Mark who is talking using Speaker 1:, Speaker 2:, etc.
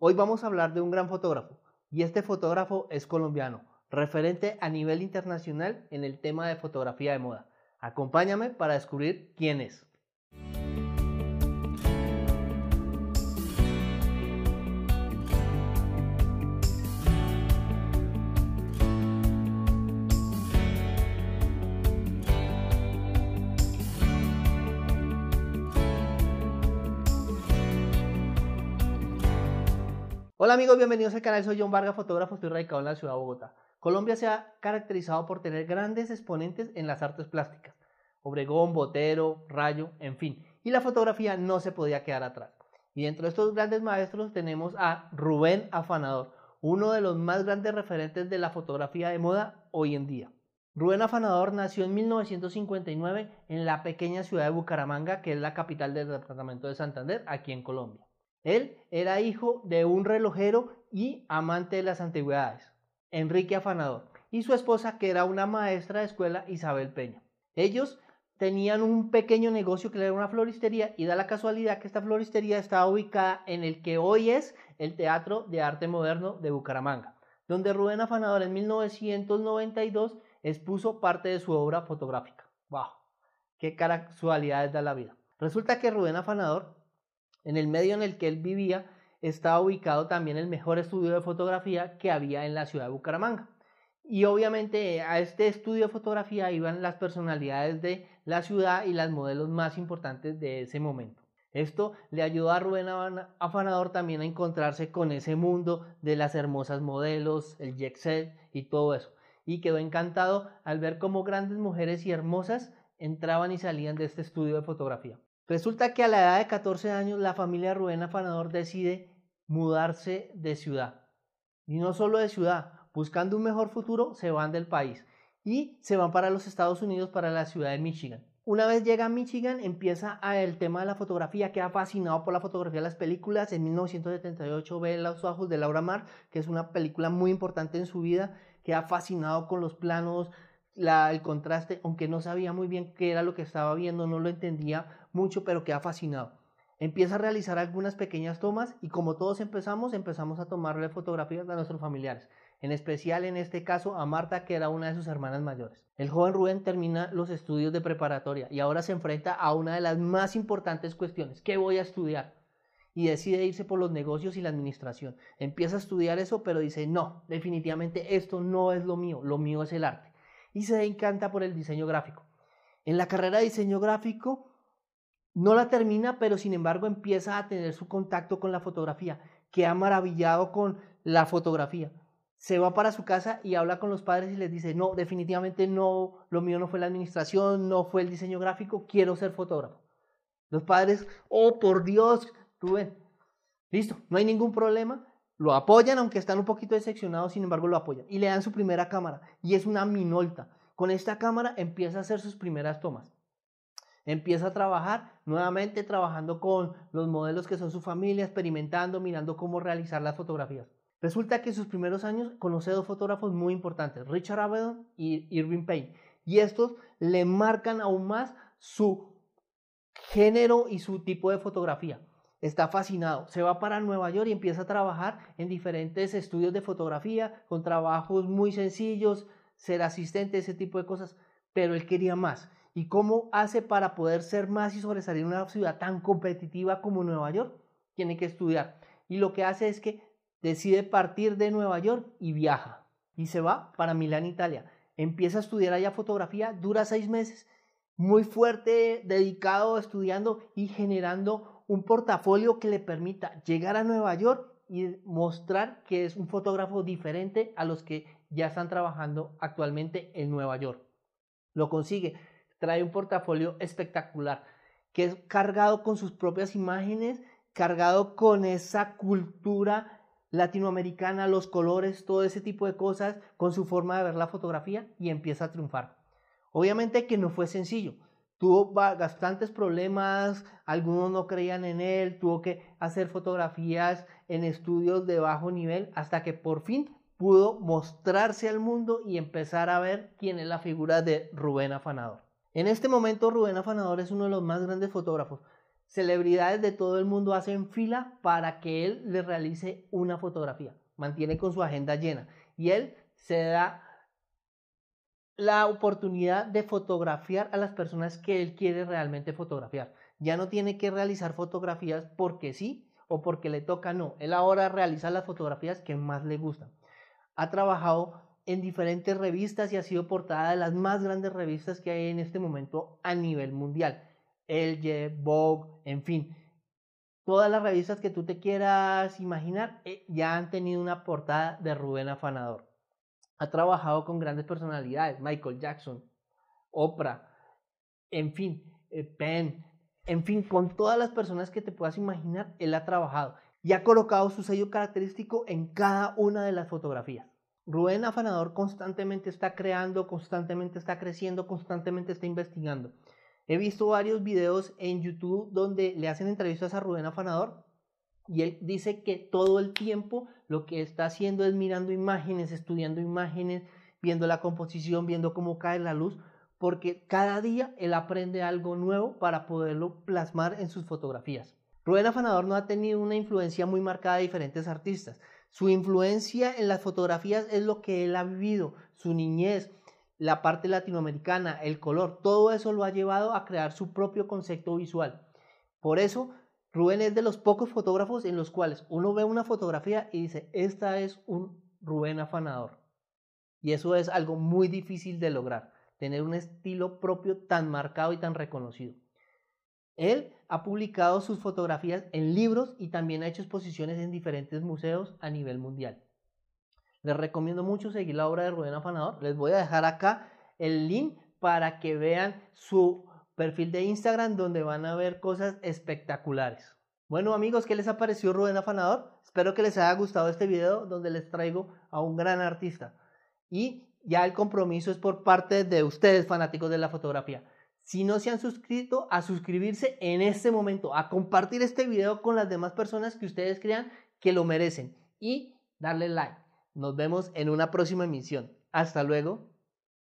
Speaker 1: Hoy vamos a hablar de un gran fotógrafo y este fotógrafo es colombiano, referente a nivel internacional en el tema de fotografía de moda. Acompáñame para descubrir quién es. Hola amigos, bienvenidos al canal, soy John Vargas, fotógrafo, estoy radicado en la ciudad de Bogotá. Colombia se ha caracterizado por tener grandes exponentes en las artes plásticas. Obregón, Botero, Rayo, en fin. Y la fotografía no se podía quedar atrás. Y dentro de estos grandes maestros tenemos a Rubén Afanador, uno de los más grandes referentes de la fotografía de moda hoy en día. Rubén Afanador nació en 1959 en la pequeña ciudad de Bucaramanga, que es la capital del departamento de Santander, aquí en Colombia. Él era hijo de un relojero y amante de las antigüedades, Enrique Afanador, y su esposa, que era una maestra de escuela, Isabel Peña. Ellos tenían un pequeño negocio que era una floristería y da la casualidad que esta floristería estaba ubicada en el que hoy es el Teatro de Arte Moderno de Bucaramanga, donde Rubén Afanador en 1992 expuso parte de su obra fotográfica. ¡Wow! ¡Qué casualidades da la vida! Resulta que Rubén Afanador en el medio en el que él vivía estaba ubicado también el mejor estudio de fotografía que había en la ciudad de Bucaramanga. Y obviamente a este estudio de fotografía iban las personalidades de la ciudad y las modelos más importantes de ese momento. Esto le ayudó a Rubén Afanador también a encontrarse con ese mundo de las hermosas modelos, el jet set y todo eso. Y quedó encantado al ver cómo grandes mujeres y hermosas entraban y salían de este estudio de fotografía. Resulta que a la edad de 14 años la familia Rubén Afanador decide mudarse de ciudad. Y no solo de ciudad, buscando un mejor futuro, se van del país y se van para los Estados Unidos, para la ciudad de Michigan. Una vez llega a Michigan, empieza el tema de la fotografía, queda fascinado por la fotografía de las películas. En 1978 ve Los ojos de Laura Mar, que es una película muy importante en su vida, queda fascinado con los planos, el contraste, aunque no sabía muy bien qué era lo que estaba viendo, no lo entendía mucho, pero queda fascinado. Empieza a realizar algunas pequeñas tomas y como todos empezamos, empezamos a tomarle fotografías a nuestros familiares, en especial en este caso a Marta, que era una de sus hermanas mayores. El joven Rubén termina los estudios de preparatoria y ahora se enfrenta a una de las más importantes cuestiones, ¿qué voy a estudiar? Y decide irse por los negocios y la administración. Empieza a estudiar eso, pero dice, no, definitivamente esto no es lo mío, lo mío es el arte y se encanta por el diseño gráfico. En la carrera de diseño gráfico no la termina, pero sin embargo empieza a tener su contacto con la fotografía, que ha maravillado con la fotografía. Se va para su casa y habla con los padres y les dice, no, definitivamente no, lo mío no fue la administración, no fue el diseño gráfico, quiero ser fotógrafo. Los padres, oh, por Dios, Rubén, listo, no hay ningún problema, lo apoyan, aunque están un poquito decepcionados, sin embargo lo apoyan. Y le dan su primera cámara. Y es una Minolta. Con esta cámara empieza a hacer sus primeras tomas. Empieza a trabajar, nuevamente trabajando con los modelos que son su familia, experimentando, mirando cómo realizar las fotografías. Resulta que en sus primeros años conoce dos fotógrafos muy importantes, Richard Avedon y Irving Payne. Y estos le marcan aún más su género y su tipo de fotografía está fascinado. Se va para Nueva York y empieza a trabajar en diferentes estudios de fotografía, con trabajos muy sencillos, ser asistente, ese tipo de cosas, pero él quería más. ¿Y cómo hace para poder ser más y sobresalir en una ciudad tan competitiva como Nueva York? Tiene que estudiar. Y lo que hace es que decide partir de Nueva York y viaja. Y se va para Milán, Italia. Empieza a estudiar allá fotografía, dura seis meses, muy fuerte, dedicado, estudiando y generando un portafolio que le permita llegar a Nueva York y mostrar que es un fotógrafo diferente a los que ya están trabajando actualmente en Nueva York. Lo consigue, trae un portafolio espectacular que es cargado con sus propias imágenes, cargado con esa cultura latinoamericana, los colores, todo ese tipo de cosas, con su forma de ver la fotografía y empieza a triunfar. Obviamente que no fue sencillo, tuvo bastantes problemas, algunos no creían en él, tuvo que hacer fotografías en estudios de bajo nivel hasta que por fin pudo mostrarse al mundo y empezar a ver quién es la figura de Rubén Afanador. En este momento Rubén Afanador es uno de los más grandes fotógrafos. celebridades de todo el mundo hacen fila para que él le realice una fotografía. Mantiene con su agenda llena y él se da la oportunidad de fotografiar a las personas que él quiere realmente fotografiar. Ya no tiene que realizar fotografías porque sí o porque le toca, no. Él ahora realiza las fotografías que más le gustan. Ha trabajado en diferentes revistas y ha sido portada de las más grandes revistas que hay en este momento a nivel mundial. LG, Vogue, en fin. Todas las revistas que tú te quieras imaginar eh, ya han tenido una portada de Rubén Afanador. Ha trabajado con grandes personalidades, Michael Jackson, Oprah, en fin, eh, Penn, en fin, con todas las personas que te puedas imaginar, él ha trabajado y ha colocado su sello característico en cada una de las fotografías. Rubén Afanador constantemente está creando, constantemente está creciendo, constantemente está investigando. He visto varios videos en YouTube donde le hacen entrevistas a Rubén Afanador y él dice que todo el tiempo lo que está haciendo es mirando imágenes, estudiando imágenes, viendo la composición, viendo cómo cae la luz, porque cada día él aprende algo nuevo para poderlo plasmar en sus fotografías. Rubén Afanador no ha tenido una influencia muy marcada de diferentes artistas. Su influencia en las fotografías es lo que él ha vivido, su niñez, la parte latinoamericana, el color, todo eso lo ha llevado a crear su propio concepto visual. Por eso, Rubén es de los pocos fotógrafos en los cuales uno ve una fotografía y dice, esta es un Rubén afanador. Y eso es algo muy difícil de lograr, tener un estilo propio tan marcado y tan reconocido. Él ha publicado sus fotografías en libros y también ha hecho exposiciones en diferentes museos a nivel mundial. Les recomiendo mucho seguir la obra de Rubén Afanador. Les voy a dejar acá el link para que vean su perfil de Instagram donde van a ver cosas espectaculares. Bueno amigos, ¿qué les ha parecido Rubén Afanador? Espero que les haya gustado este video donde les traigo a un gran artista. Y ya el compromiso es por parte de ustedes, fanáticos de la fotografía. Si no se han suscrito, a suscribirse en este momento, a compartir este video con las demás personas que ustedes crean que lo merecen y darle like. Nos vemos en una próxima emisión. Hasta luego.